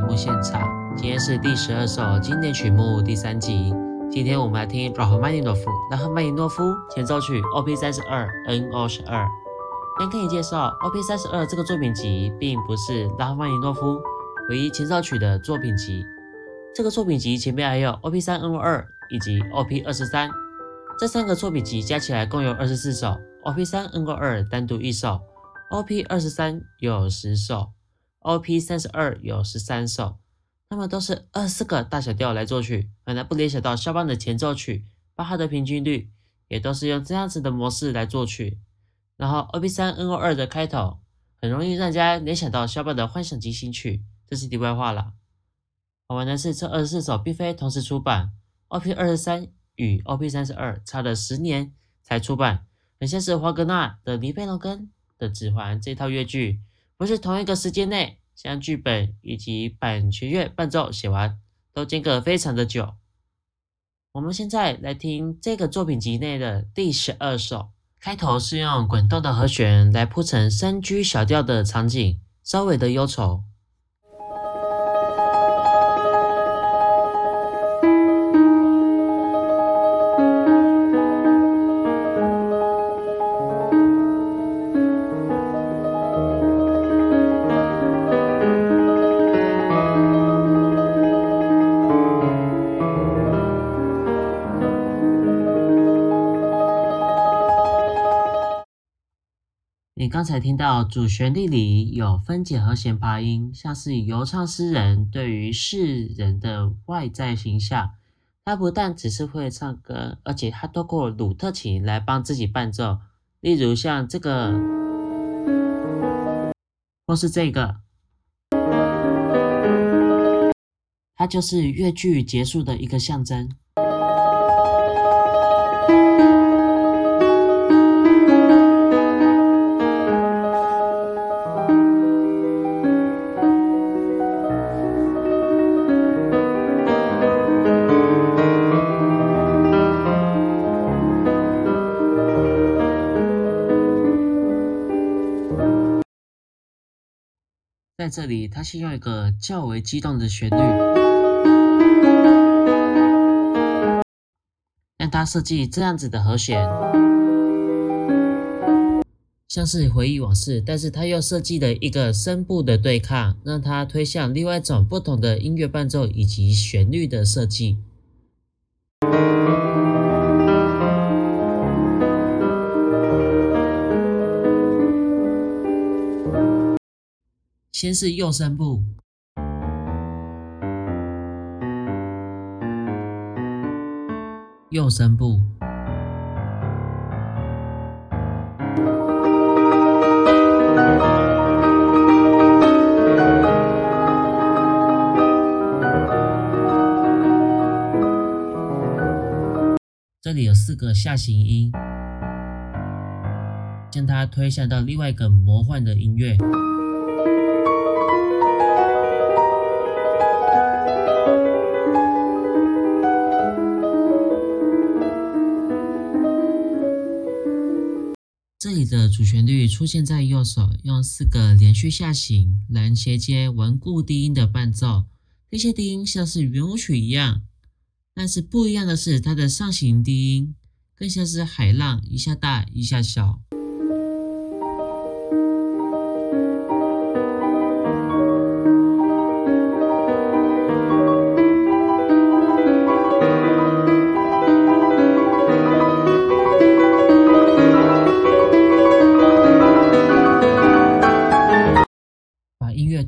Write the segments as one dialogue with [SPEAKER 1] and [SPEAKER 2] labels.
[SPEAKER 1] 节目现场。今天是第十二首经典曲目第三集。今天我们来听拉赫曼尼诺夫，拉赫曼尼诺夫前奏曲 OP 三十二 NO 十二。先可以介绍 OP 三十二这个作品集，并不是拉赫曼尼诺夫唯一前奏曲的作品集。这个作品集前面还有 OP 三 NO 二以及 OP 二十三，这三个作品集加起来共有二十四首。OP 三 NO 二单独一首，OP 二十三有十首，OP 三十二有十三首。那么都是二四个大小调来作曲，很难不联想到肖邦的前奏曲。巴哈的平均律也都是用这样子的模式来作曲。然后 OP 三 NO 二的开头很容易让家联想到肖邦的幻想即兴曲，这是题外话了。好玩的是，这二十四首并非同时出版，OP 二十三与 OP 三十二差了十年才出版，很像是华格纳的《尼贝龙根的指环》这套乐剧，不是同一个时间内将剧本以及版权乐伴奏写完，都间隔非常的久。我们现在来听这个作品集内的第十二首。开头是用滚动的和弦来铺成三 G 小调的场景，稍微的忧愁。你刚才听到主旋律里有分解和弦爬音，像是游唱诗人对于世人的外在形象。他不但只是会唱歌，而且他透过鲁特琴来帮自己伴奏。例如像这个，或是这个，它就是乐句结束的一个象征。这里，它是用一个较为激动的旋律，让他设计这样子的和弦，像是回忆往事，但是他又设计了一个声部的对抗，让他推向另外一种不同的音乐伴奏以及旋律的设计。先是右声部，右声部，这里有四个下行音，将它推向到另外一个魔幻的音乐。旋律出现在右手，用四个连续下行来衔接稳固低音的伴奏。这些低音像是圆舞曲一样，但是不一样的是，它的上行低音更像是海浪，一下大一下小。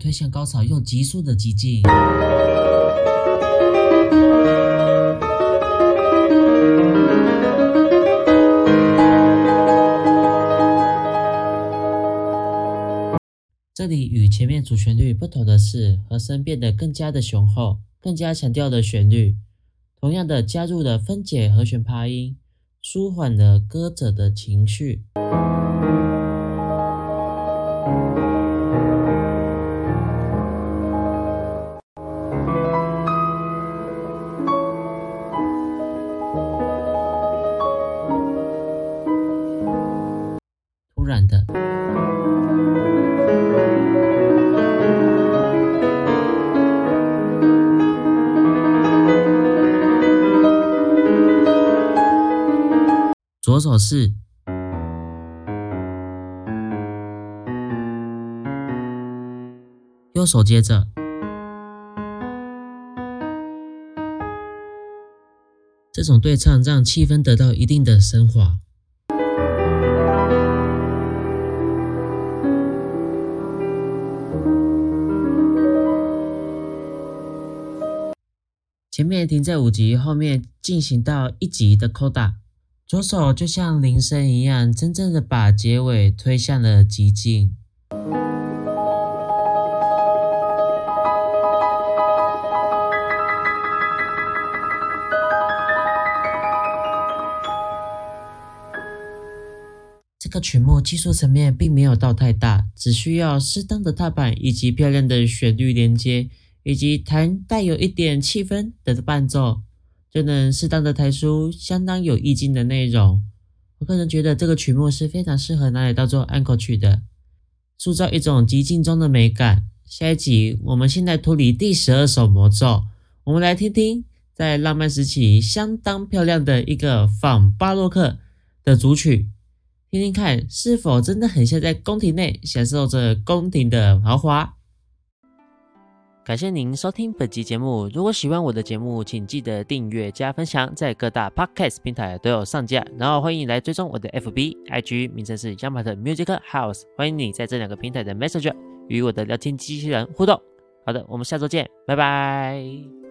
[SPEAKER 1] 推向高潮，用急速的急进。这里与前面主旋律不同的是，和声变得更加的雄厚，更加强调的旋律。同样的，加入了分解和弦琶音，舒缓了歌者的情绪。短的。左手是。右手接着。这种对唱让气氛得到一定的升华。前面停在五级，后面进行到一级的扣打左手就像铃声一样，真正的把结尾推向了极境。这个曲目技术层面并没有到太大，只需要适当的踏板以及漂亮的旋律连接。以及弹带有一点气氛的伴奏，就能适当的弹出相当有意境的内容。我个人觉得这个曲目是非常适合拿来当做安可曲的，塑造一种极静中的美感。下一集我们现在脱离第十二首魔咒，我们来听听在浪漫时期相当漂亮的一个仿巴洛克的主曲，听听看是否真的很像在宫廷内享受着宫廷的豪华。感谢您收听本集节目。如果喜欢我的节目，请记得订阅加分享，在各大 podcast 平台都有上架。然后欢迎来追踪我的 FB、IG，名称是 y a m a t Music House。欢迎你在这两个平台的 Messenger 与我的聊天机器人互动。好的，我们下周见，拜拜。